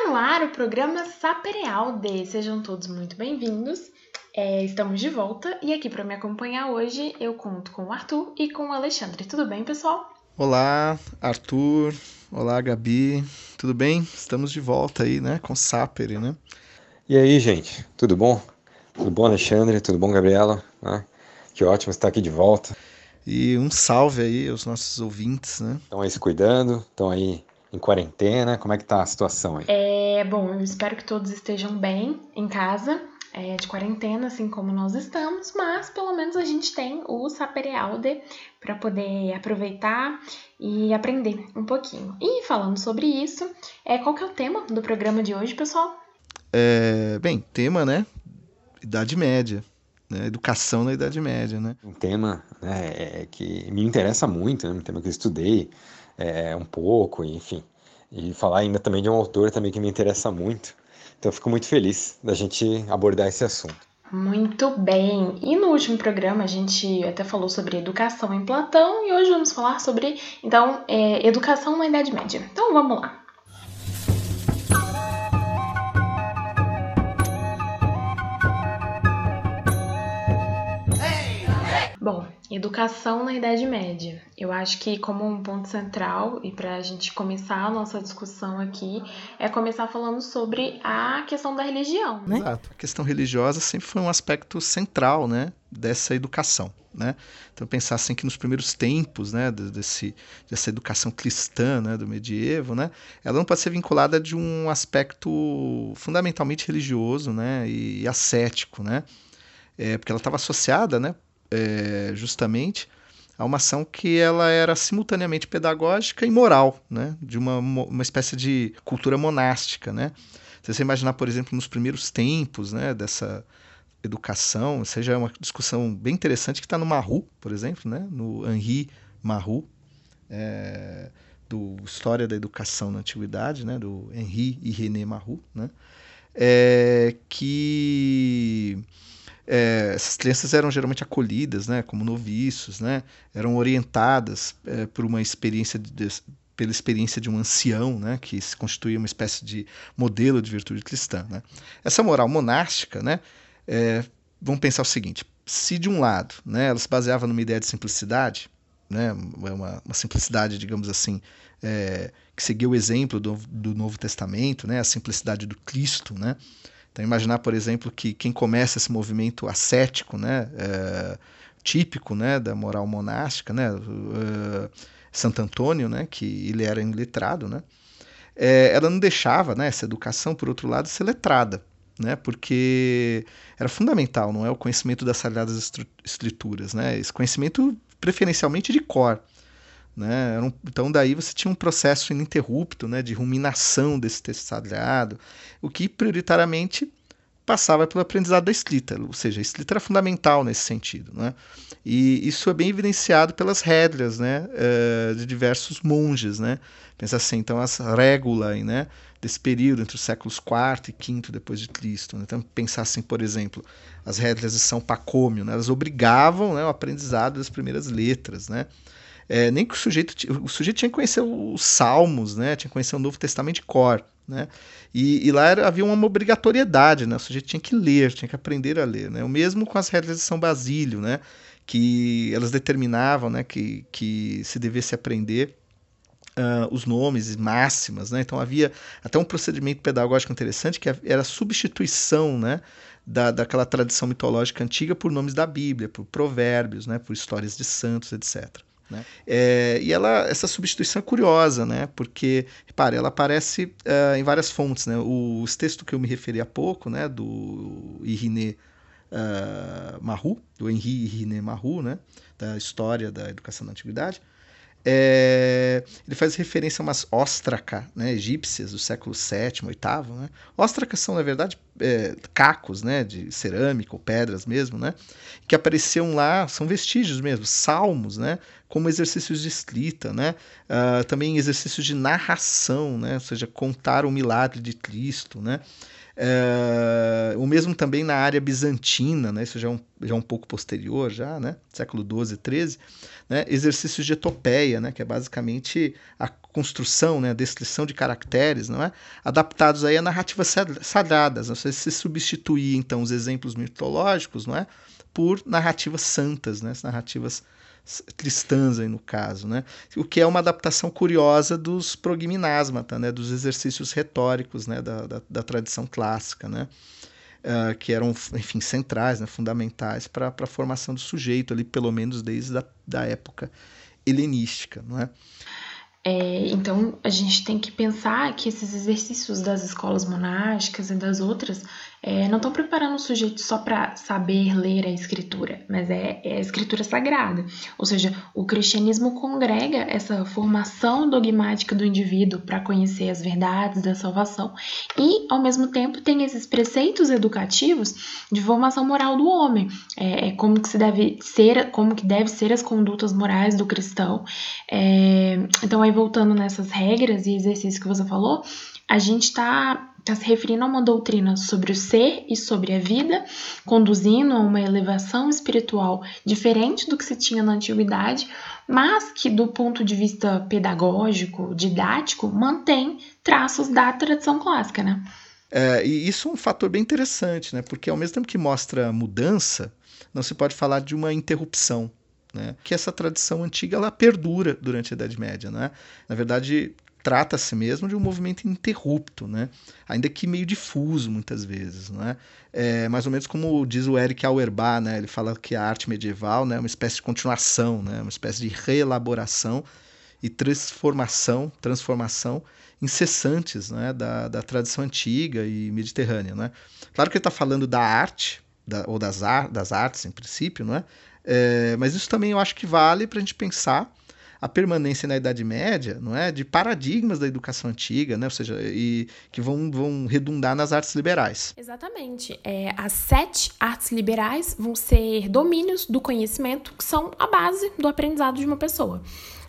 Está no ar o programa Saperealde. Sejam todos muito bem-vindos. É, estamos de volta e aqui para me acompanhar hoje eu conto com o Arthur e com o Alexandre. Tudo bem, pessoal? Olá, Arthur. Olá, Gabi. Tudo bem? Estamos de volta aí, né, com Sapere, né? E aí, gente, tudo bom? Tudo bom, Alexandre? Tudo bom, Gabriela? Ah, que ótimo estar aqui de volta. E um salve aí aos nossos ouvintes, né? Estão aí se cuidando, estão aí em quarentena, como é que tá a situação aí? É, bom, eu espero que todos estejam bem em casa, é, de quarentena, assim como nós estamos, mas pelo menos a gente tem o Saperealde para poder aproveitar e aprender um pouquinho. E falando sobre isso, é, qual que é o tema do programa de hoje, pessoal? É, bem, tema, né? Idade Média. Né, educação na Idade Média, né? Um tema né, é, que me interessa muito, né, um tema que eu estudei é, um pouco, enfim. E falar ainda também de um autor também que me interessa muito. Então fico muito feliz da gente abordar esse assunto. Muito bem! E no último programa a gente até falou sobre educação em Platão e hoje vamos falar sobre, então, é, educação na Idade Média. Então vamos lá! Bom, educação na Idade Média. Eu acho que como um ponto central e para a gente começar a nossa discussão aqui é começar falando sobre a questão da religião, né? Exato. A questão religiosa sempre foi um aspecto central, né, dessa educação, né? Então pensar assim que nos primeiros tempos, né, desse dessa educação cristã, né, do medievo, né, ela não pode ser vinculada de um aspecto fundamentalmente religioso, né, e, e ascético, né? É, porque ela estava associada, né, é, justamente a uma ação que ela era simultaneamente pedagógica e moral, né? de uma, uma espécie de cultura monástica. Né? Se você imaginar, por exemplo, nos primeiros tempos né, dessa educação, seja uma discussão bem interessante que está no Marru, por exemplo, né? no Henri Marru, é, do História da Educação na Antiguidade, né? do Henri e René Marru, né? É, que é, essas crianças eram geralmente acolhidas, né, como noviços, né, eram orientadas é, por uma experiência de, pela experiência de um ancião, né, que se constituía uma espécie de modelo de virtude cristã. Né. Essa moral monástica, né, é, vamos pensar o seguinte: se de um lado, né, ela se baseava numa ideia de simplicidade, né, uma, uma simplicidade, digamos assim, é, que seguia o exemplo do, do Novo Testamento, né, a simplicidade do Cristo, né, então, imaginar, por exemplo, que quem começa esse movimento ascético, né, é, típico né, da moral monástica, né, uh, Santo Antônio, né, que ele era iletrado, né, é, ela não deixava né, essa educação, por outro lado, ser letrada, né, porque era fundamental, não é o conhecimento das sagradas escrituras, né, esse conhecimento preferencialmente de cor. Né? Então daí você tinha um processo ininterrupto né, de ruminação desse texto sagrado, o que prioritariamente passava pelo aprendizado da escrita, ou seja, a escrita era fundamental nesse sentido. Né? E isso é bem evidenciado pelas regras né, uh, de diversos monges. Né? Pensa assim, então as regulae né, desse período entre os séculos IV e V depois de Cristo. Né? Então pensar assim, por exemplo, as regras de São Pacômio, né, elas obrigavam né, o aprendizado das primeiras letras, né? É, nem que o sujeito, o sujeito tinha que conhecer os Salmos, né? Tinha que conhecer o Novo Testamento de cor, né? E, e lá era, havia uma obrigatoriedade, né? O sujeito tinha que ler, tinha que aprender a ler, né? O mesmo com as regras de São Basílio, né? Que elas determinavam, né? Que, que se devesse aprender Uh, os nomes e máximas, né? Então havia até um procedimento pedagógico interessante que era a substituição, né? Da, daquela tradição mitológica antiga por nomes da Bíblia, por provérbios, né? Por histórias de santos, etc. Né? É, e ela, essa substituição é curiosa, né? porque, repare, ela aparece uh, em várias fontes. Né? O, os textos que eu me referi há pouco, né? do Iriné uh, Marru, do Henri Iriné Marru, né? da história da educação na antiguidade, é, ele faz referência a umas óstraca né, egípcias do século VII, VIII. Né? Óstracas são, na verdade, é, cacos né, de cerâmica ou pedras mesmo, né, que apareciam lá, são vestígios mesmo, salmos, né, como exercícios de escrita, né, uh, também exercícios de narração, né, ou seja, contar o milagre de Cristo. Né, é, o mesmo também na área bizantina, né? isso já é, um, já é um pouco posterior, já, né? século XII, XIII, né? exercícios de etopeia, né? que é basicamente a, construção, né, a descrição de caracteres, não é? adaptados aí a narrativas sagradas. Você se substituir, então, os exemplos mitológicos não é? por narrativas santas, né? narrativas cristãs aí no caso, né? O que é uma adaptação curiosa dos progimnasmata, né? Dos exercícios retóricos, né? Da, da, da tradição clássica, né? Uh, que eram, enfim, centrais, né? fundamentais para a formação do sujeito ali, pelo menos desde a da época helenística, não é? É, então a gente tem que pensar que esses exercícios das escolas monásticas e das outras é, não estão preparando o sujeito só para saber ler a escritura, mas é, é, a escritura sagrada. Ou seja, o cristianismo congrega essa formação dogmática do indivíduo para conhecer as verdades da salvação e, ao mesmo tempo, tem esses preceitos educativos de formação moral do homem, é, é como que se deve ser, como que deve ser as condutas morais do cristão. É, então, aí voltando nessas regras e exercícios que você falou, a gente está está se referindo a uma doutrina sobre o ser e sobre a vida, conduzindo a uma elevação espiritual diferente do que se tinha na antiguidade, mas que, do ponto de vista pedagógico, didático, mantém traços da tradição clássica, né? É, e isso é um fator bem interessante, né? Porque ao mesmo tempo que mostra mudança, não se pode falar de uma interrupção. Né? Que essa tradição antiga ela perdura durante a Idade Média. Né? Na verdade, trata-se mesmo de um movimento interrupto, né? ainda que meio difuso muitas vezes. Né? É mais ou menos como diz o Eric Auerbach, né? ele fala que a arte medieval né, é uma espécie de continuação, né? uma espécie de reelaboração e transformação, transformação incessantes né? da, da tradição antiga e mediterrânea. Né? Claro que ele está falando da arte, da, ou das, ar, das artes em princípio, não é? é mas isso também eu acho que vale para a gente pensar a permanência na Idade Média, não é, de paradigmas da educação antiga, né, ou seja, e que vão, vão redundar nas artes liberais. Exatamente. É, as sete artes liberais vão ser domínios do conhecimento que são a base do aprendizado de uma pessoa.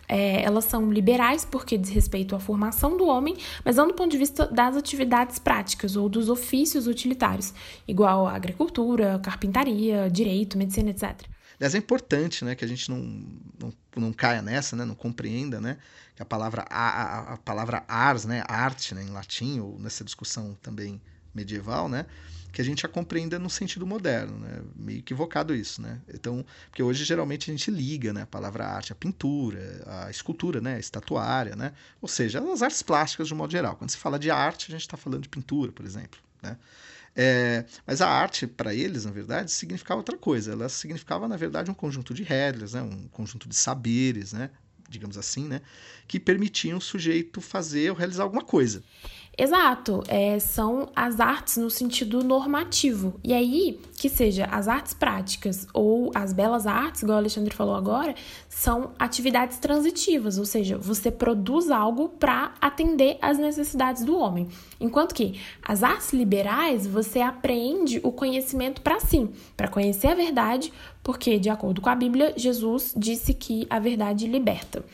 É, elas são liberais porque diz respeito à formação do homem, mas não do ponto de vista das atividades práticas ou dos ofícios utilitários, igual a agricultura, carpintaria, direito, medicina, etc. Aliás, é importante né, que a gente não, não, não caia nessa, né, não compreenda né, que a palavra, a, a palavra ars, né, arte né, em latim, ou nessa discussão também medieval, né, que a gente a compreenda no sentido moderno, né? Meio equivocado isso, né? Então, porque hoje geralmente a gente liga, né, a palavra arte à pintura, à escultura, né, a estatuária, né? Ou seja, as artes plásticas de um modo geral. Quando se fala de arte, a gente está falando de pintura, por exemplo, né? É, mas a arte, para eles, na verdade, significava outra coisa. Ela significava, na verdade, um conjunto de regras, né? um conjunto de saberes, né? digamos assim, né? que permitiam o sujeito fazer ou realizar alguma coisa. Exato, é, são as artes no sentido normativo. E aí, que seja as artes práticas ou as belas artes, igual o Alexandre falou agora, são atividades transitivas, ou seja, você produz algo para atender às necessidades do homem. Enquanto que as artes liberais, você aprende o conhecimento para si, para conhecer a verdade, porque, de acordo com a Bíblia, Jesus disse que a verdade liberta.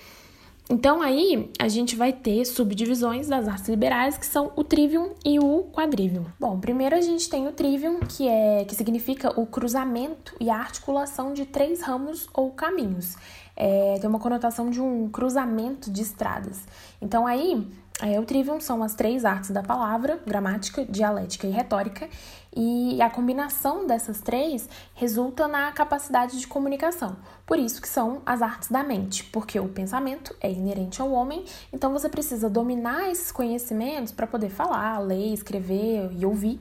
Então aí a gente vai ter subdivisões das artes liberais que são o trivium e o quadrivium. Bom, primeiro a gente tem o trivium, que é que significa o cruzamento e a articulação de três ramos ou caminhos. É, tem uma conotação de um cruzamento de estradas. Então aí é, o trivium são as três artes da palavra, gramática, dialética e retórica, e a combinação dessas três resulta na capacidade de comunicação. Por isso que são as artes da mente, porque o pensamento é inerente ao homem, então você precisa dominar esses conhecimentos para poder falar, ler, escrever e ouvir.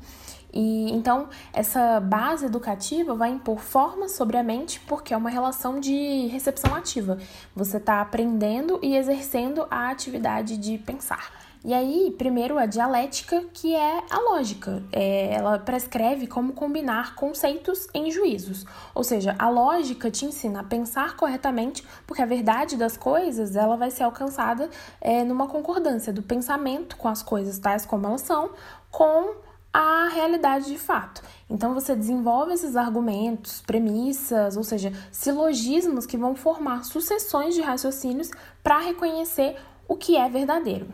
E então essa base educativa vai impor formas sobre a mente porque é uma relação de recepção ativa. Você está aprendendo e exercendo a atividade de pensar. E aí, primeiro a dialética, que é a lógica. É, ela prescreve como combinar conceitos em juízos. Ou seja, a lógica te ensina a pensar corretamente, porque a verdade das coisas ela vai ser alcançada é, numa concordância do pensamento com as coisas tais como elas são, com a realidade de fato. Então você desenvolve esses argumentos, premissas, ou seja, silogismos que vão formar sucessões de raciocínios para reconhecer o que é verdadeiro.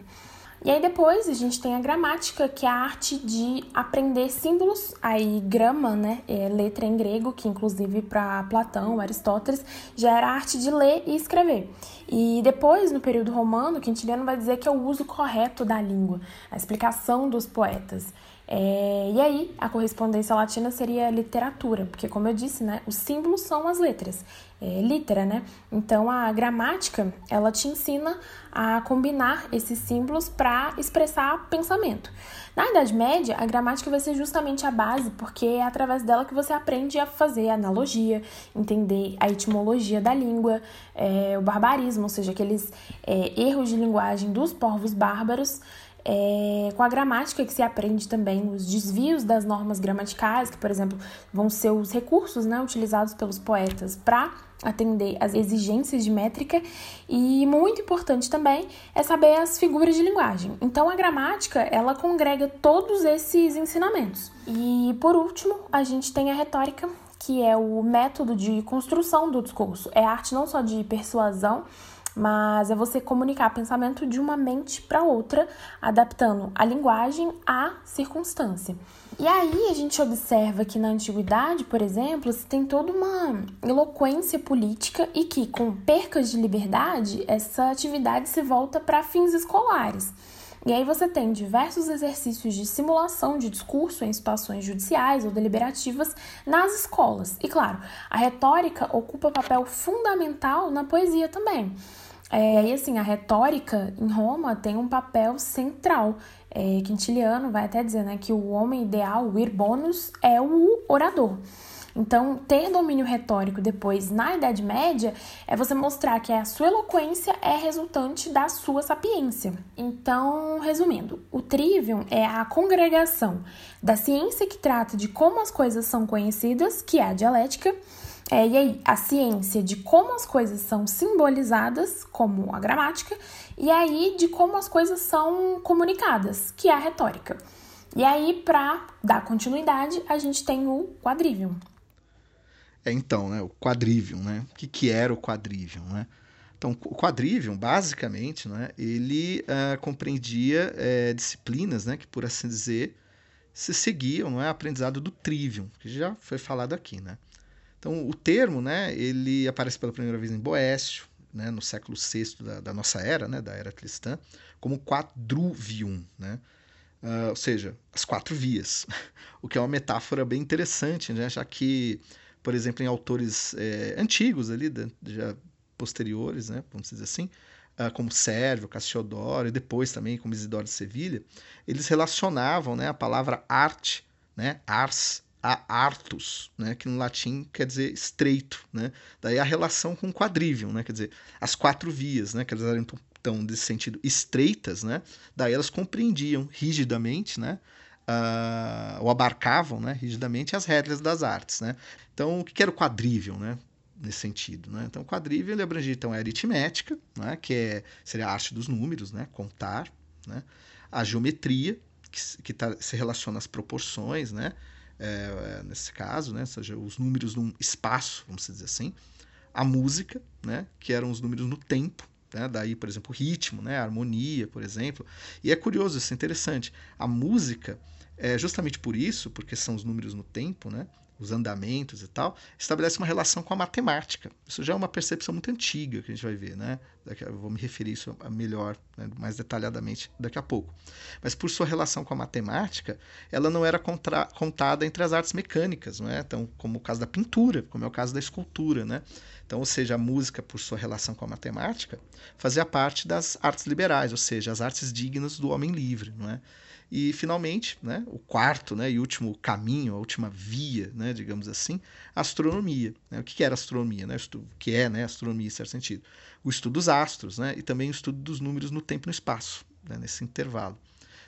E aí depois a gente tem a gramática, que é a arte de aprender símbolos, aí grama, né, é letra em grego, que inclusive para Platão, Aristóteles, já era a arte de ler e escrever. E depois, no período romano, Quintiliano vai dizer que é o uso correto da língua, a explicação dos poetas. É, e aí, a correspondência latina seria literatura, porque, como eu disse, né, os símbolos são as letras, é, litera, né? Então, a gramática, ela te ensina a combinar esses símbolos para expressar pensamento. Na Idade Média, a gramática vai ser justamente a base, porque é através dela que você aprende a fazer analogia, entender a etimologia da língua, é, o barbarismo, ou seja, aqueles é, erros de linguagem dos povos bárbaros, é, com a gramática que se aprende também os desvios das normas gramaticais, que, por exemplo, vão ser os recursos né, utilizados pelos poetas para atender às exigências de métrica e muito importante também é saber as figuras de linguagem. Então a gramática, ela congrega todos esses ensinamentos. E por último, a gente tem a retórica, que é o método de construção do discurso. É arte não só de persuasão, mas é você comunicar pensamento de uma mente para outra, adaptando a linguagem à circunstância. E aí a gente observa que na antiguidade, por exemplo, se tem toda uma eloquência política e que com percas de liberdade, essa atividade se volta para fins escolares. E aí você tem diversos exercícios de simulação de discurso em situações judiciais ou deliberativas nas escolas. E claro, a retórica ocupa papel fundamental na poesia também. É, e assim, a retórica em Roma tem um papel central. É, Quintiliano vai até dizer né, que o homem ideal, o ir é o orador. Então, ter domínio retórico depois na Idade Média é você mostrar que a sua eloquência é resultante da sua sapiência. Então, resumindo, o trivium é a congregação da ciência que trata de como as coisas são conhecidas, que é a dialética, é, e aí, a ciência de como as coisas são simbolizadas, como a gramática, e aí de como as coisas são comunicadas, que é a retórica. E aí, para dar continuidade, a gente tem o quadrivium. É, então, né, o quadrivium, né? O que, que era o quadrivium, né? Então, o quadrivium, basicamente, né, ele uh, compreendia uh, disciplinas, né, que, por assim dizer, se seguiam, não é, aprendizado do trivium, que já foi falado aqui, né? Então, o termo, né, ele aparece pela primeira vez em Boécio, né, no século VI da, da, nossa era, né, da era cristã, como quadruvium, né? Uh, ou seja, as quatro vias, o que é uma metáfora bem interessante, né, já que, por exemplo, em autores é, antigos ali, já posteriores, né, vamos dizer assim, uh, como Sérvio, Cassiodoro e depois também como Isidoro de Sevilha, eles relacionavam né, a palavra arte, né, ars, a artus, né, que no latim quer dizer estreito, né? Daí a relação com quadrivium, né? Quer dizer, as quatro vias, né, que elas eram tão desse sentido estreitas, né? Daí elas compreendiam rigidamente, né? Uh, ou abarcavam, né, rigidamente as regras das artes, né? Então, o que era o quadrivium, né? Nesse sentido, né? Então, o quadrivium ele abrangia então a aritmética, né? Que é, seria a arte dos números, né? Contar, né? A geometria que, que tá, se relaciona às proporções, né? É, nesse caso, né? ou seja, os números num espaço, vamos dizer assim, a música, né? que eram os números no tempo, né? daí, por exemplo, ritmo, né? harmonia, por exemplo. E é curioso, isso é interessante, a música, é justamente por isso, porque são os números no tempo, né? Os andamentos e tal, estabelece uma relação com a matemática. Isso já é uma percepção muito antiga que a gente vai ver, né? Daqui, eu vou me referir isso melhor, né? mais detalhadamente daqui a pouco. Mas por sua relação com a matemática, ela não era contra, contada entre as artes mecânicas, não é? Então, como o caso da pintura, como é o caso da escultura, né? Então, ou seja, a música, por sua relação com a matemática, fazia parte das artes liberais, ou seja, as artes dignas do homem livre, não é? E finalmente, né, o quarto né, e último caminho, a última via, né, digamos assim, a astronomia. Né? O que era astronomia? Né? O que é né, astronomia, em certo sentido? O estudo dos astros né, e também o estudo dos números no tempo e no espaço, né, nesse intervalo.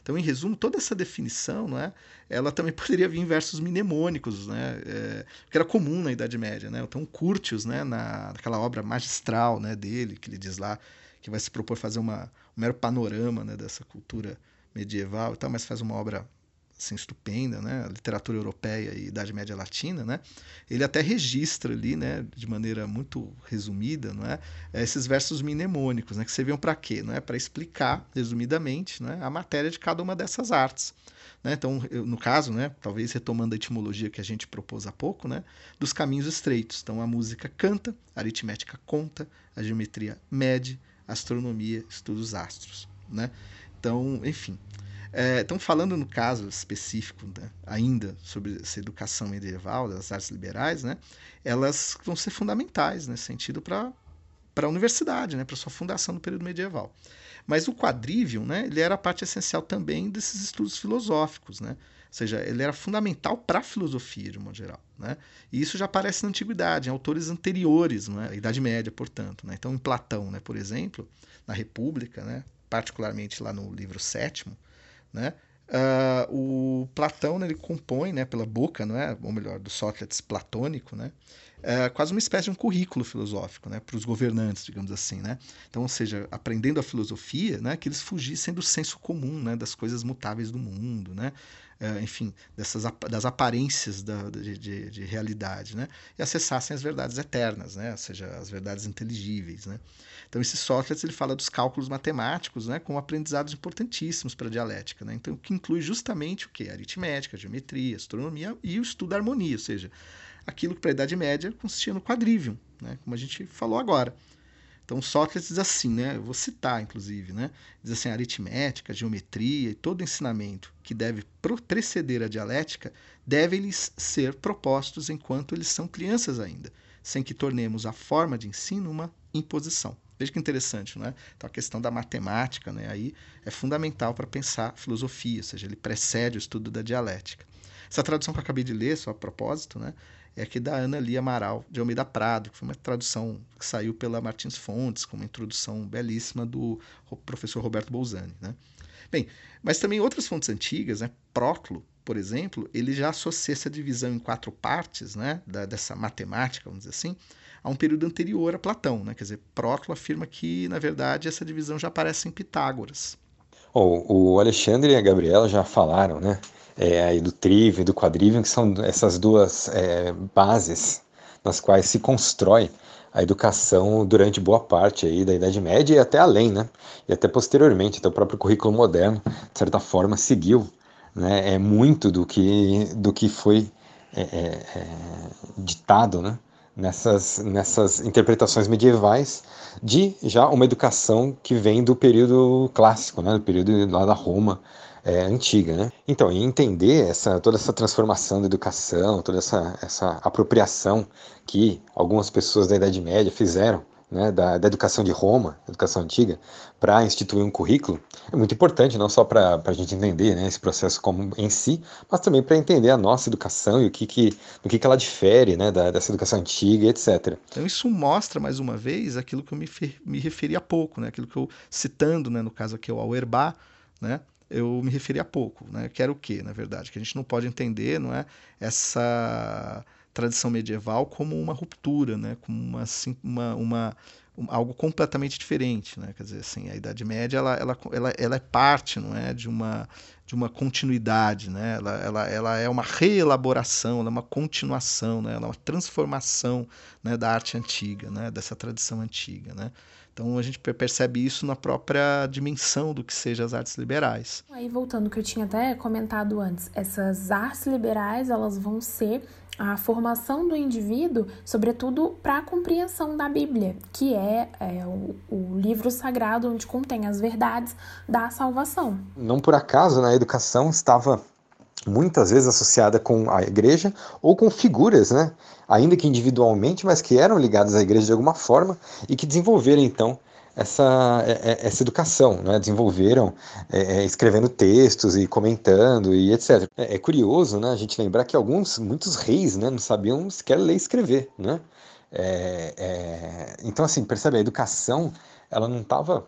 Então, em resumo, toda essa definição, né, ela também poderia vir em versos mnemônicos, né, é, que era comum na Idade Média. Né? Então, Curtius, né, na, naquela obra magistral né, dele, que ele diz lá que vai se propor fazer uma, um mero panorama né, dessa cultura medieval e tal, mas faz uma obra assim, estupenda, né? Literatura europeia e Idade Média Latina, né? Ele até registra ali, né, de maneira muito resumida, não é? Esses versos mnemônicos, né, que serviam para quê? Não é para explicar resumidamente, né, a matéria de cada uma dessas artes. Né? Então, eu, no caso, né, talvez retomando a etimologia que a gente propôs há pouco, né, dos caminhos estreitos. Então, a música canta, a aritmética conta, a geometria mede, a astronomia estuda os astros. Né? Então, enfim, é, então, falando no caso específico, né, ainda sobre essa educação medieval, das artes liberais, né, elas vão ser fundamentais nesse sentido para a universidade, né, para sua fundação no período medieval. Mas o quadrivium, né, ele era parte essencial também desses estudos filosóficos, né? Ou seja, ele era fundamental para a filosofia, de modo geral. Né? E isso já aparece na antiguidade, em autores anteriores, né? a Idade Média, portanto. Né? Então, em Platão, né, por exemplo, na República, né, particularmente lá no livro sétimo, né? Uh, o Platão né, ele compõe né, pela boca, não é? ou melhor, do Sócrates platônico, né? Uh, quase uma espécie de um currículo filosófico né, para os governantes, digamos assim. Né? Então, ou seja, aprendendo a filosofia, né, que eles fugissem do senso comum, né, das coisas mutáveis do mundo, né? Uh, enfim, dessas, das aparências da, de, de, de, realidade, né? e acessassem as verdades eternas, né? ou seja, as verdades inteligíveis. Né? Então, esse Sócrates ele fala dos cálculos matemáticos né, como aprendizados importantíssimos para a dialética. Né? Então, que inclui justamente o que? Aritmética, geometria, astronomia e o estudo da harmonia, ou seja, aquilo que para a Idade Média consistia no quadrivium, né, como a gente falou agora. Então, Sócrates diz assim, né, eu vou citar, inclusive, né, diz assim, aritmética, geometria e todo ensinamento que deve preceder a dialética devem-lhes ser propostos enquanto eles são crianças ainda, sem que tornemos a forma de ensino uma imposição. Veja que interessante, né? Então a questão da matemática, né, aí é fundamental para pensar filosofia, ou seja, ele precede o estudo da dialética. Essa tradução que eu acabei de ler, só a propósito, né, é aqui da Ana Lia Amaral de Almeida Prado, que foi uma tradução que saiu pela Martins Fontes, com uma introdução belíssima do professor Roberto Bolzani, né? Bem, mas também outras fontes antigas, né, Próclo, por exemplo, ele já associa essa divisão em quatro partes, né, da, dessa matemática, vamos dizer assim, a um período anterior a Platão. Né? Quer dizer, Próclo afirma que, na verdade, essa divisão já aparece em Pitágoras. Oh, o Alexandre e a Gabriela já falaram né? É, aí do trivium e do quadrivium, que são essas duas é, bases nas quais se constrói a educação durante boa parte aí da Idade Média e até além, né? E até posteriormente, até o próprio currículo moderno, de certa forma, seguiu né? é muito do que, do que foi é, é, é ditado, né? Nessas, nessas interpretações medievais de já uma educação que vem do período clássico, né, do período lá da Roma é, antiga. Né? Então, entender essa, toda essa transformação da educação, toda essa, essa apropriação que algumas pessoas da Idade Média fizeram né, da, da, educação de Roma, educação antiga, para instituir um currículo, é muito importante, não só para a gente entender né, esse processo como em si, mas também para entender a nossa educação e o que, que, o que, que ela difere né, da, dessa educação antiga, etc. Então isso mostra, mais uma vez, aquilo que eu me, me referi há pouco, né, aquilo que eu, citando, né, no caso aqui, o Auerbach, né, eu me referi há pouco, né, que era o que, na verdade, que a gente não pode entender, não é, essa tradição medieval como uma ruptura, né? como uma, assim, uma, uma um, algo completamente diferente, né? Quer dizer, assim, a Idade Média ela, ela, ela, ela é parte, não é, de uma de uma continuidade, né? Ela, ela, ela é uma reelaboração, ela é uma continuação, né? Ela é uma transformação, né? Da arte antiga, né? Dessa tradição antiga, né? Então a gente percebe isso na própria dimensão do que sejam as artes liberais. Aí voltando que eu tinha até comentado antes, essas artes liberais elas vão ser a formação do indivíduo, sobretudo para a compreensão da Bíblia, que é, é o, o, livro sagrado onde contém as verdades da salvação. Não por acaso, na né, educação estava muitas vezes associada com a igreja ou com figuras, né? ainda que individualmente, mas que eram ligadas à igreja de alguma forma e que desenvolveram então essa, é, é, essa educação, né? desenvolveram é, é, escrevendo textos e comentando e etc. É, é, curioso né? a gente lembrar que alguns, muitos reis né? não sabiam sequer ler e escrever. Né? É, então, assim, percebe, a educação ela não estava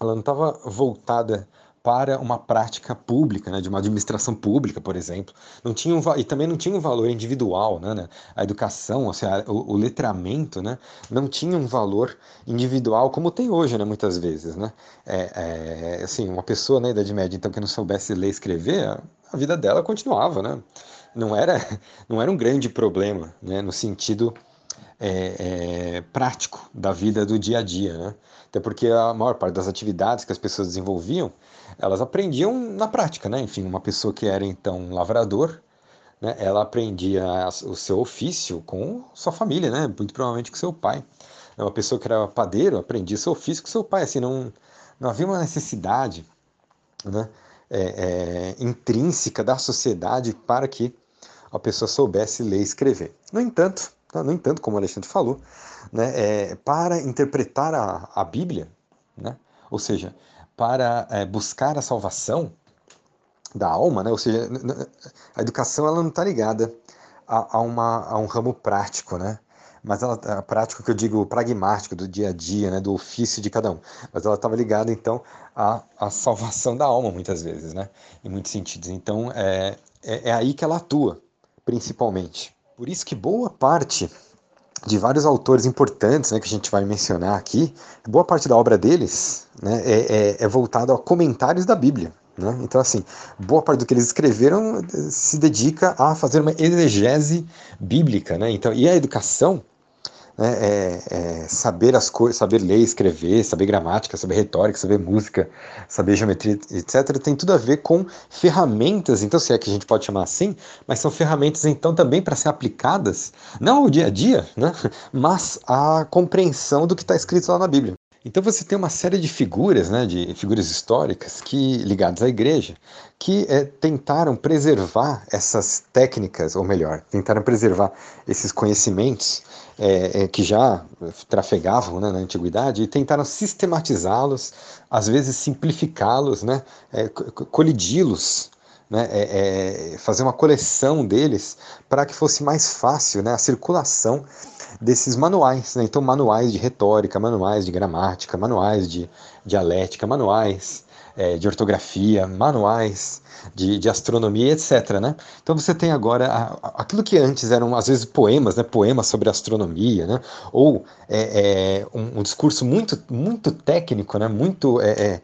ela não estava voltada para uma prática pública, né, de uma administração pública, por exemplo. Não tinha um, e também não tinha um valor individual, né, né a educação, ou seja, o, o, letramento, né, não tinha um valor individual como tem hoje, né, muitas vezes, né. É, é, assim, uma pessoa na Idade Média, então, que não soubesse ler e escrever, a vida dela continuava, né? Não era, não era um grande problema, né? No sentido é, é, prático da vida do dia a dia, né? Até porque a maior parte das atividades que as pessoas desenvolviam, elas aprendiam na prática, né? Enfim, uma pessoa que era então lavrador, né? Ela aprendia o seu ofício com sua família, né? Muito provavelmente com seu pai. Uma pessoa que era padeiro aprendia seu ofício com seu pai, assim, não, não havia uma necessidade, né? É, é, intrínseca da sociedade para que a pessoa soubesse ler e escrever. No entanto, tá? no entanto, como o Alexandre falou, né, é, para interpretar a, a Bíblia, né, ou seja, para é, buscar a salvação da alma, né, ou seja, a educação ela não está ligada a, a, uma, a um ramo prático, né, mas ela é prático que eu digo pragmático do dia a dia, né, do ofício de cada um. Mas ela estava ligada então à, à salvação da alma muitas vezes, né, em muitos sentidos. Então é, é, é aí que ela atua, principalmente. Por isso que boa parte de vários autores importantes né, que a gente vai mencionar aqui, boa parte da obra deles né, é, é, é voltada a comentários da Bíblia. Né? Então, assim, boa parte do que eles escreveram se dedica a fazer uma exegese bíblica. Né? Então, e a educação né, é, é saber as coisas, saber ler, escrever, saber gramática, saber retórica, saber música, saber geometria, etc., tem tudo a ver com ferramentas, então, se é que a gente pode chamar assim, mas são ferramentas, então, também para ser aplicadas, não ao dia a dia, né, mas à compreensão do que está escrito lá na Bíblia. Então você tem uma série de figuras, né, de figuras históricas que ligadas à igreja, que é, tentaram preservar essas técnicas, ou melhor, tentaram preservar esses conhecimentos é, é, que já trafegavam né, na antiguidade e tentaram sistematizá-los, às vezes simplificá-los, né, colidi-los, né, é, é, fazer uma coleção deles para que fosse mais fácil né, a circulação desses manuais. Né? Então, manuais de retórica, manuais de gramática, manuais de dialética, manuais é, de ortografia, manuais de, de astronomia, etc. Né? Então você tem agora a, aquilo que antes eram às vezes poemas, né? poemas sobre astronomia, né? ou é, é, um, um, discurso muito, muito técnico, né? muito é, é,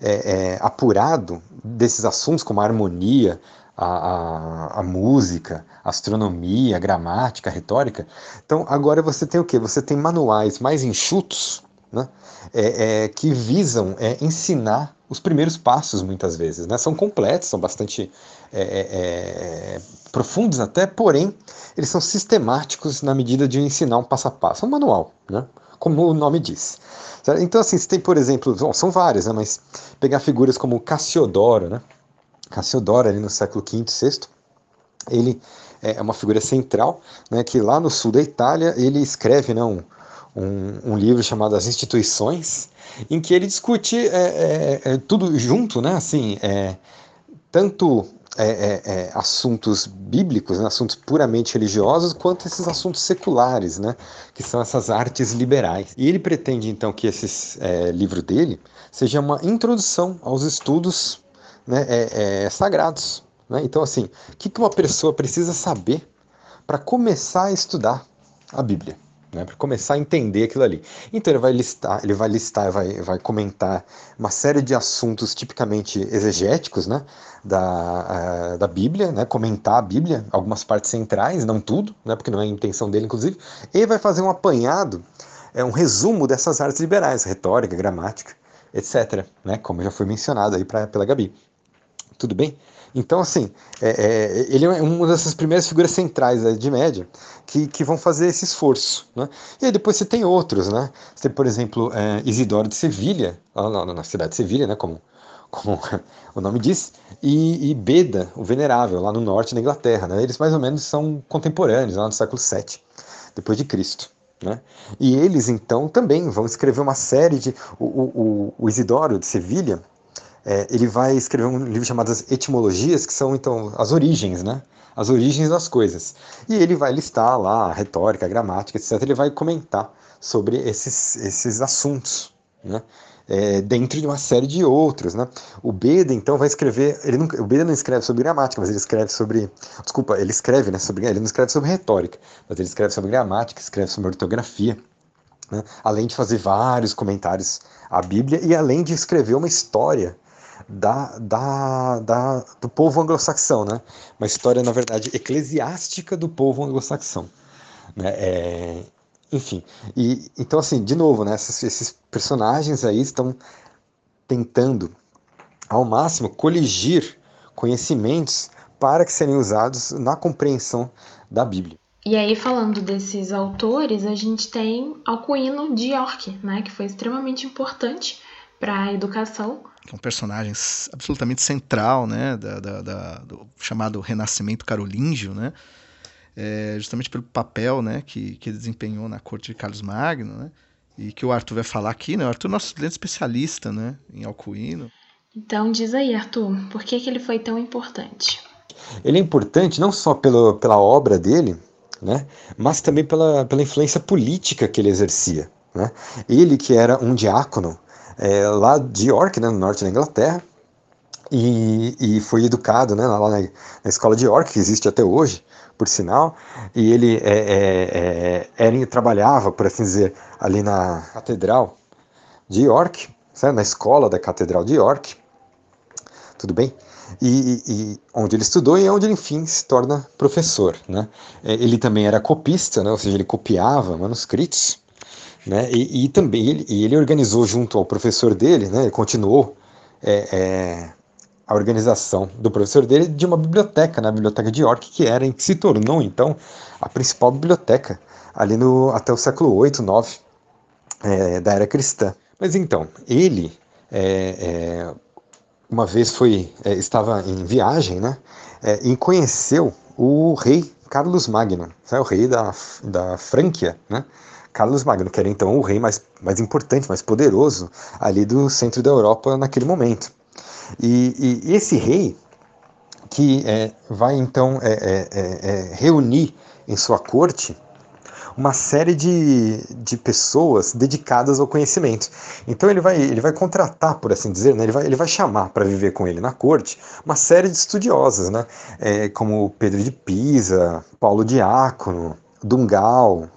é, apurado desses assuntos como a harmonia, a, a, a, música, a astronomia, a gramática, a retórica. Então agora você tem o que? Você tem manuais mais enxutos, né? É, é, que visam é, ensinar os primeiros passos, muitas vezes. Né? São completos, são bastante é, é, é, profundos até, porém, eles são sistemáticos na medida de ensinar um passo a passo. Um manual, né? como o nome diz. Então, assim, você tem, por exemplo, são vários, né? mas pegar figuras como Cassiodoro, né? Cassiodoro, ali no século V, VI, ele é uma figura central, né, que lá no sul da Itália ele escreve né, um, um, um livro chamado As Instituições, em que ele discute é, é, é, tudo junto, né? Assim, é, tanto é, assuntos bíblicos, né? assuntos puramente religiosos, quanto esses assuntos seculares, né? Que são essas artes liberais. E ele pretende então que esse livro dele seja uma introdução aos estudos né, sagrados. Né? Então, assim, o que uma pessoa precisa saber para começar a estudar a Bíblia? Né, para começar a entender aquilo ali. Então ele vai listar, ele vai listar, vai, vai comentar uma série de assuntos tipicamente exegéticos, né, da, da Bíblia, né, comentar a Bíblia, algumas partes centrais, não tudo, né, porque não é a intenção dele, inclusive, e vai fazer um apanhado, é um resumo dessas artes liberais, retórica, gramática, etc., né, como já foi mencionado aí pra, pela Gabi. Tudo bem? Então, assim, é, é, ele é uma dessas primeiras figuras centrais da Idade Média que, que vão fazer esse esforço. Né? E aí depois você tem outros, né? Você tem, por exemplo, é, Isidoro de Sevilha, lá na, na cidade de Sevilha, né? como, como o nome diz, e, e, Beda, o Venerável, lá no norte da Inglaterra. Né? Eles mais ou menos são contemporâneos, lá no século VII, depois de Cristo. Né? E eles, então, também vão escrever uma série de. O, o, o Isidoro de Sevilha é, ele vai escrever um livro chamado As Etimologias, que são então as origens, né? As origens das coisas. E ele vai listar lá a retórica, a gramática, etc. Ele vai comentar sobre esses, esses assuntos, né? É, dentro de uma série de outros, né? O Beda então vai escrever, ele não, o Beda não escreve sobre gramática, mas ele escreve sobre, desculpa, ele escreve, né? Sobre, ele não escreve sobre retórica, mas ele escreve sobre gramática, escreve sobre ortografia, né? além de fazer vários comentários à Bíblia e além de escrever uma história da, da, da, do povo anglo-saxão, né? Uma história, na verdade, eclesiástica do povo anglo-saxão. Né? É, enfim, e, então assim, de novo, né, esses, esses personagens aí estão tentando ao máximo coligir conhecimentos para que serem usados na compreensão da Bíblia. E aí, falando desses autores, a gente tem Alcuino de York, né, que foi extremamente importante para a educação. É um personagem absolutamente central, né, da, da, da, do chamado Renascimento Carolíngio, né, é, justamente pelo papel, né, que, que ele desempenhou na corte de Carlos Magno, né, e que o Arthur vai falar aqui, né, o Arthur é nosso grande especialista, né, em Alcuino. Então diz aí, Arthur, por que, que ele foi tão importante? Ele é importante não só pelo, pela obra dele, né, mas também pela, pela influência política que ele exercia. Né? Ele que era um diácono é, lá de York, né, no norte da Inglaterra, e, e foi educado né, lá na, na, escola de York, que existe até hoje, por sinal, e ele é, é, é era, trabalhava, por assim dizer, ali na Catedral de York, na escola da Catedral de York, tudo bem? E, e, onde ele estudou e onde ele, enfim, se torna professor. Né? É, ele também era copista, né? ou seja, ele copiava manuscritos, né? e, e também ele, e ele organizou junto ao professor dele, né? ele continuou é, é, a organização do professor dele de uma biblioteca, na biblioteca de York, que era que se tornou então a principal biblioteca ali no até o século 8, 9 é, da era cristã. Mas então ele é, é, uma vez foi é, estava em viagem, né, e conheceu o rei Carlos Magno, né, o rei da, da Franquia, né, Carlos Magno, que era então o rei mais, mais importante, mais poderoso ali do centro da Europa naquele momento. E, e esse rei, que é, vai então é, é, é, é reunir em sua corte uma série de, de pessoas dedicadas ao conhecimento. Então ele vai, ele vai contratar, por assim dizer, né? ele, vai, ele vai chamar para viver com ele na corte uma série de estudiosos, né? É, como Pedro de Pisa, Paulo Diácono, Dungal,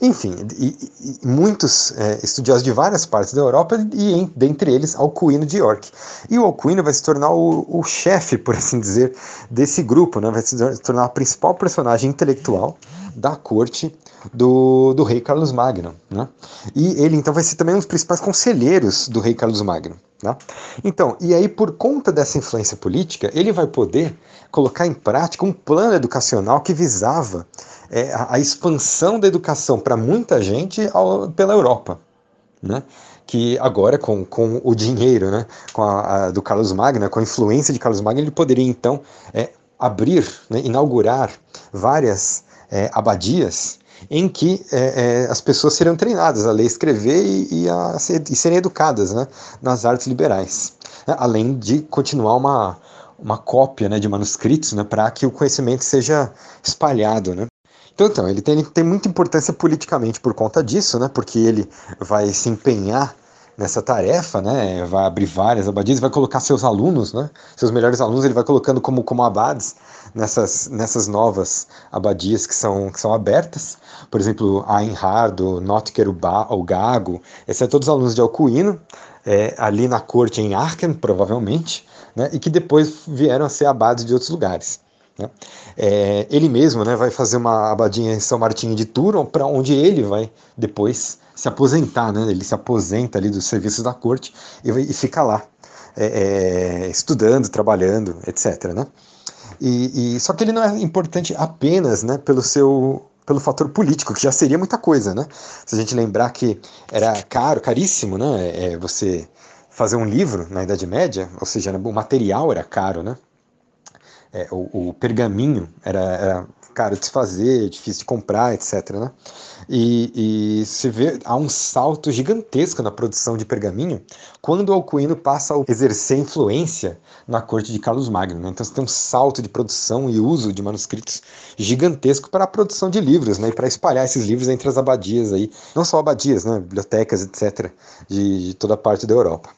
enfim, e, e muitos é, estudiosos de várias partes da Europa e em, dentre eles Alcuino de York. E o Alcuino vai se tornar o, o chefe, por assim dizer, desse grupo, né? vai se tornar a principal personagem intelectual da corte do, do rei Carlos Magno. Né? E ele então vai ser também um dos principais conselheiros do rei Carlos Magno. Né? Então, e aí por conta dessa influência política, ele vai poder colocar em prática um plano educacional que visava é, a, a, expansão da educação para muita gente ao, pela Europa. Né? que agora com, com o dinheiro né, com a, a, do Carlos Magno, com a influência de Carlos Magno, ele poderia então é, abrir, né, inaugurar várias é, abadias em que é, é, as pessoas seriam treinadas a ler escrever e, e, a e serem educadas né, nas artes liberais, né, além de continuar uma, uma cópia né, de manuscritos né, para que o conhecimento seja espalhado. Né. Então, então ele, tem, tem muita importância politicamente por conta disso, né, porque ele vai se empenhar nessa tarefa, né, vai abrir várias abadias, vai colocar seus alunos, né, seus melhores alunos, ele vai colocando como, como abades nessas, nessas novas abadias que são, que são abertas, por exemplo, a Enhardo, Notker o Gago, esses são todos alunos de Alcuino, é, ali na corte em Aachen, provavelmente, né, e que depois vieram a ser abades de outros lugares. Né? É, ele mesmo né, vai fazer uma abadinha em São Martinho de Tours, para onde ele vai depois se aposentar, né? Ele se aposenta ali dos serviços da corte e, e fica lá, é, é, estudando, trabalhando, etc. Né? E, e, só que ele não é importante apenas, né, pelo seu pelo fator político, que já seria muita coisa, né? Se a gente lembrar que era caro, caríssimo, né? É, você fazer um livro na Idade Média, ou seja, o material era caro, né? É, o, o, pergaminho era, era caro de se fazer, difícil de comprar, etc. Né? E, e se vê, há um salto gigantesco na produção de pergaminho quando Alcuino passa a exercer influência na corte de Carlos Magno. Né? Então você tem um salto de produção e uso de manuscritos gigantesco para a produção de livros, né? e para espalhar esses livros entre as abadias, aí, não só abadias, né? bibliotecas, etc., de, de toda a parte da Europa.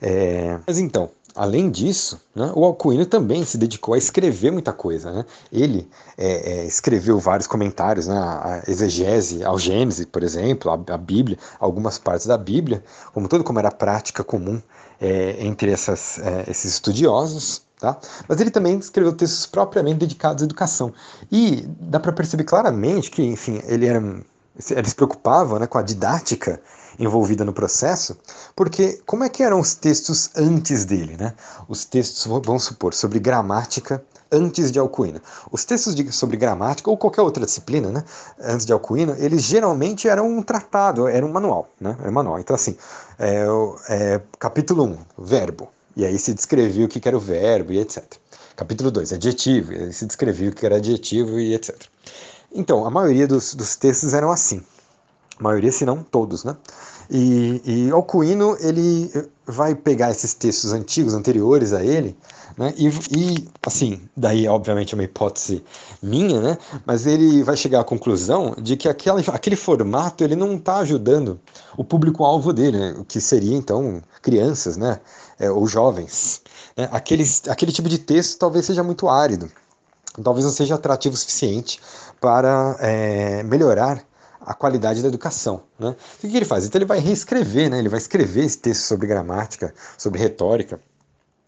É... Mas então, Além disso, né, o Alcuino também se dedicou a escrever muita coisa. Né? Ele é, é, escreveu vários comentários, né, a exegese, ao Gênesis, por exemplo, a, a, Bíblia, algumas partes da Bíblia, como tudo como era prática comum é, entre essas, é, esses estudiosos, Tá? Mas ele também escreveu textos propriamente dedicados à educação. E dá para perceber claramente que, enfim, ele era, ele se preocupava né, com a didática envolvida no processo, porque como é que eram os textos antes dele? Né? Os textos, vamos supor, sobre gramática antes de Alcuino. Os textos de, sobre gramática ou qualquer outra disciplina, né, antes de Alcuino, eles geralmente eram um tratado, era um manual, né, era um manual. Então assim, é, é, capítulo 1, verbo, e aí se descrevia o que era o verbo e etc. Capítulo 2, adjetivo, e aí se descrevia o que era adjetivo e etc. Então, a maioria dos, dos textos eram assim. A maioria, se não todos, né? E, e Alcuino, ele vai pegar esses textos antigos, anteriores a ele, né? E, e, assim, daí obviamente é uma hipótese minha, né? Mas ele vai chegar à conclusão de que aquele, aquele formato ele não está ajudando o público-alvo dele, né? que seria então crianças, né? É, ou jovens. Né? Aqueles, aquele tipo de texto talvez seja muito árido, talvez não seja atrativo o suficiente para é, melhorar a qualidade da educação. Né? O que, ele faz? Então ele vai reescrever, né? ele vai escrever esse texto sobre gramática, sobre retórica,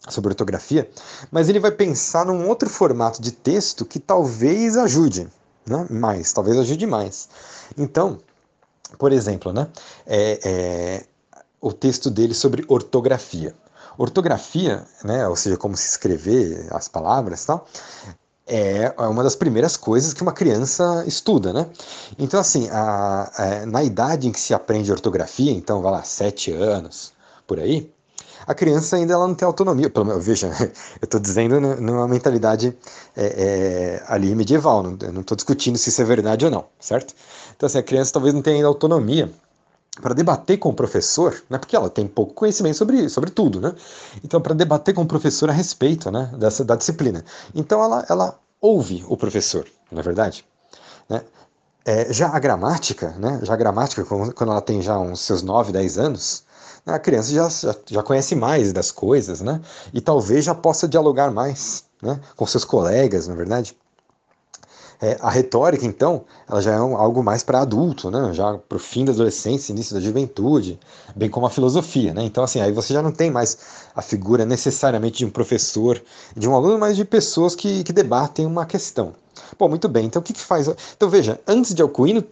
sobre ortografia, mas ele vai pensar num outro formato de texto que talvez ajude né? mais, talvez ajude mais. Então, por exemplo, né? É, é, o texto dele sobre ortografia. Ortografia, né, ou seja, como se escrever as palavras, tal, é uma das primeiras coisas que uma criança estuda, né? Então, assim, a, a, na idade em que se aprende ortografia, então, vai lá, sete anos, por aí, a criança ainda ela não tem autonomia. Pelo menos, veja, eu estou dizendo numa mentalidade é, é, ali medieval, não estou discutindo se isso é verdade ou não, certo? Então, assim, a criança talvez não tenha ainda autonomia para debater com o professor, né, porque ela tem pouco conhecimento sobre, sobre tudo, né? Então, para debater com o professor a respeito né, dessa, da disciplina. Então, ela, ela ouve o professor, na é verdade. Né? É, já a gramática, né, já a gramática, quando ela tem já uns seus 9, 10 anos, a criança já, já, já conhece mais das coisas, né? E talvez já possa dialogar mais né, com seus colegas, na é verdade. É, a retórica, então, ela já é um, algo mais para adulto, né? já para o fim da adolescência, início da juventude, bem como a filosofia. Né? Então, assim, aí você já não tem mais a figura necessariamente de um professor, de um aluno, mas de pessoas que, que debatem uma questão. Bom, muito bem. Então, o que, que faz? Então, veja, antes de Alcuino,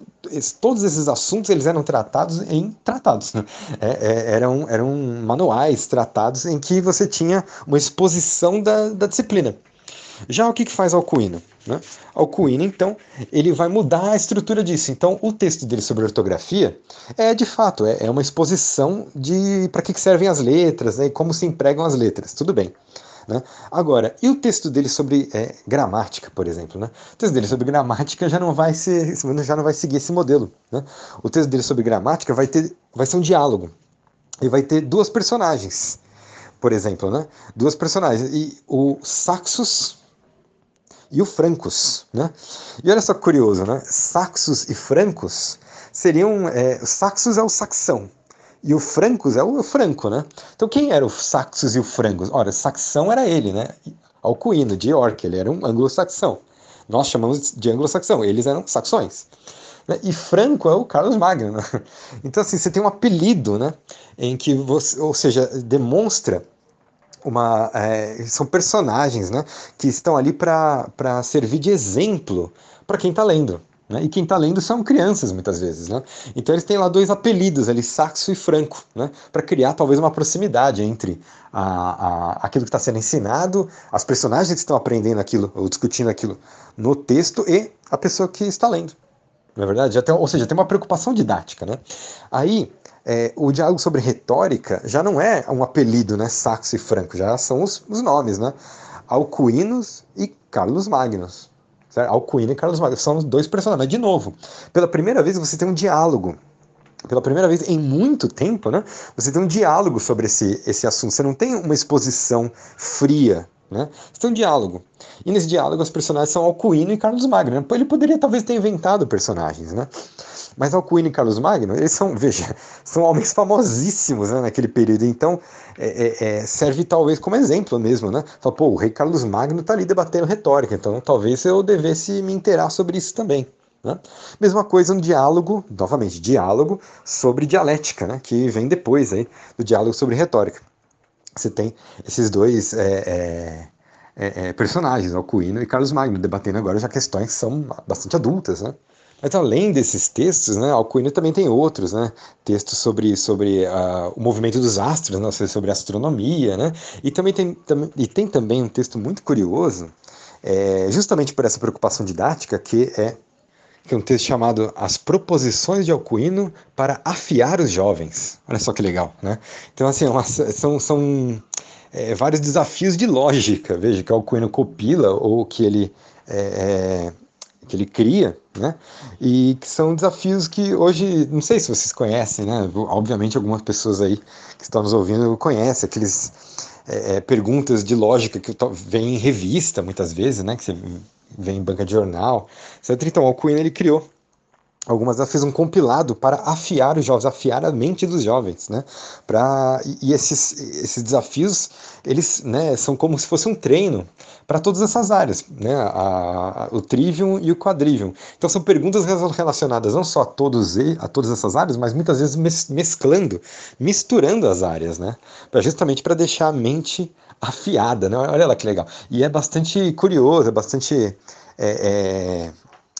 todos esses assuntos eles eram tratados em tratados. Né? É, é, eram, eram manuais, tratados, em que você tinha uma exposição da, da disciplina. Já o que, que faz Alcuino? Né? Alcuino, então, ele vai mudar a estrutura disso. Então, o texto dele sobre ortografia é, de fato, é, é uma exposição de para que, que servem as letras né, e como se empregam as letras. Tudo bem. Né? Agora, e o texto dele sobre é, gramática, por exemplo? Né? O texto dele sobre gramática já não vai ser, já não vai seguir esse modelo. Né? O texto dele sobre gramática vai ter, vai ser um diálogo e vai ter duas personagens, por exemplo, né? Duas personagens e o Saxus e o Francos, né? E olha só que curioso, né? Saxos e Francos seriam, é, Saxos é o saxão e o Francos é o Franco, né? Então quem era o Saxos e o Francos? Ora, saxão era ele, né? Alcuino, de York, ele era um anglo-saxão. Nós chamamos de anglo-saxão, eles eram saxões. Né? E Franco é o Carlos Magno. Né? Então assim, você tem um apelido, né? Em que você, ou seja, demonstra uma é, são personagens né, que estão ali para servir de exemplo para quem está lendo. Né? E quem está lendo são crianças, muitas vezes. Né? Então eles têm lá dois apelidos ali, Saxo e Franco, né? para criar talvez uma proximidade entre a, a, aquilo que está sendo ensinado, as personagens que estão aprendendo aquilo, ou discutindo aquilo no texto, e a pessoa que está lendo. Na é verdade, ou seja, tem uma preocupação didática. Né? Aí é, o diálogo sobre retórica já não é um apelido, né? Saxo e Franco, já são os, os nomes, né? Alcuinos e Carlos Magnus. Certo? Alcuino e Carlos Magnus são os dois personagens. Mas, de novo, pela primeira vez você tem um diálogo. Pela primeira vez em muito tempo, né? Você tem um diálogo sobre esse, esse assunto. Você não tem uma exposição fria, né? Você tem um diálogo. E nesse diálogo os personagens são Alcuino e Carlos Magno. Né? Ele poderia talvez ter inventado personagens, né? Mas Alcuino e Carlos Magno, eles são, veja, são homens famosíssimos né, naquele período. Então, é, é, é, serve talvez como exemplo mesmo, né? Fala, pô, o rei Carlos Magno está ali debatendo retórica, então talvez eu devesse me inteirar sobre isso também. Né? Mesma coisa um diálogo, novamente, diálogo sobre dialética, né? que vem depois aí do diálogo sobre retórica. você tem esses dois é, é, é, personagens, Alcuino e Carlos Magno, debatendo agora já questões que são bastante adultas, né? Mas além desses textos, né, Alcuino também tem outros, né, textos sobre, sobre uh, o movimento dos astros, né, sobre astronomia, né, e também tem, tam, e tem também um texto muito curioso, é, justamente por essa preocupação didática, que é, que é um texto chamado As Proposições de Alcuino para Afiar os Jovens. Olha só que legal, né? Então, assim, é uma, são, são é, vários desafios de lógica, veja, que Alcuino copila ou que ele... É, é que ele cria, né? E que são desafios que hoje, não sei se vocês conhecem, né? Obviamente algumas pessoas aí que estão nos ouvindo conhecem aqueles é, é perguntas de lógica que vem em revista muitas vezes, né? Que você vem em banca de jornal, etc. Então, o Alcuin ele criou algumas ela fez um compilado para afiar os jovens, afiar a mente dos jovens, né? Para e esses, esses desafios eles, né, são como se fosse um treino para todas essas áreas, né? A, a, o trivium e o quadrivium. Então são perguntas relacionadas não só a todos a todas essas áreas, mas muitas vezes mes, mesclando, misturando as áreas, né? Para justamente para deixar a mente afiada, né? Olha lá que legal. E é bastante curioso, é bastante é, é,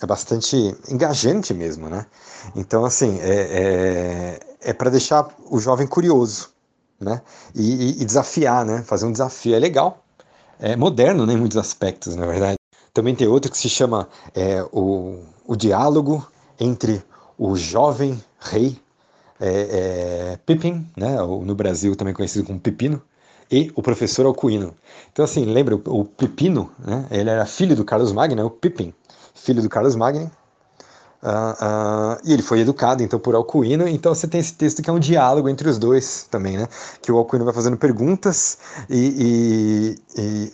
é bastante engajante mesmo, né? Então, assim, é, é, é para deixar o jovem curioso, né? E, e, e, desafiar, né? Fazer um desafio é legal, é moderno né, em muitos aspectos, na verdade. Também tem outro que se chama é, o, o diálogo entre o jovem rei é, é, Pippin, né? Ou no Brasil também conhecido como Pepino, e o professor Alcuino. Então, assim, lembra, o, o Pepino, né? Ele era filho do Carlos Magno, né, o Pippin filho do Carlos Magno. Uh, uh, e ele foi educado então por Alcuino, então você tem esse texto que é um diálogo entre os dois também, né? Que o Alcuino vai fazendo perguntas e, e,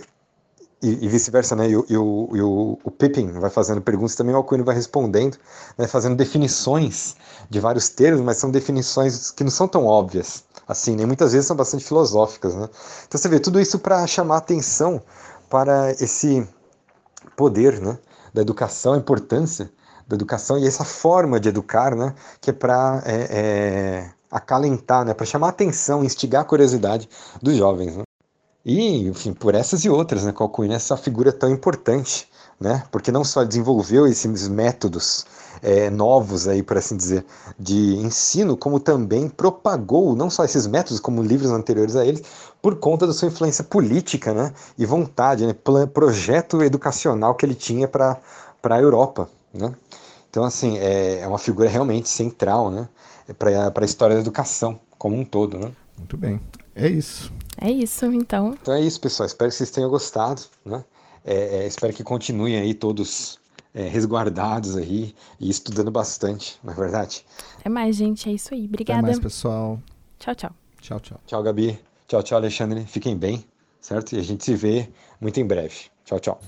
e, e vice-versa, né? E, o, o, o, Pippin vai fazendo perguntas também, o Alcuino vai respondendo, né? fazendo definições de vários termos, mas são definições que não são tão óbvias assim, nem muitas vezes são bastante filosóficas, né? Então você vê tudo isso para chamar atenção para esse poder, né? Da educação, a importância da educação e essa forma de educar, né, que é para é, é, acalentar, né, para chamar a atenção, instigar a curiosidade dos jovens. Né? E, enfim, por essas e outras, né, Calcuin é essa figura tão importante, né, porque não só desenvolveu esses métodos é, novos aí, por assim dizer, de ensino, como também propagou não só esses métodos, como livros anteriores a eles, por conta da sua influência política né, e vontade, né, projeto educacional que ele tinha para a Europa. Né? Então, assim, é, é uma figura realmente central né, para a história da educação como um todo. Né? Muito bem. É isso. É isso, então. Então é isso, pessoal. Espero que vocês tenham gostado. Né? É, é, espero que continuem aí todos é, resguardados aí e estudando bastante, não é verdade? É mais, gente. É isso aí. Obrigada. Até mais, pessoal. Tchau, tchau. Tchau, tchau. Tchau, Gabi. Tchau, tchau, Alexandre. Fiquem bem, certo? E a gente se vê muito em breve. Tchau, tchau.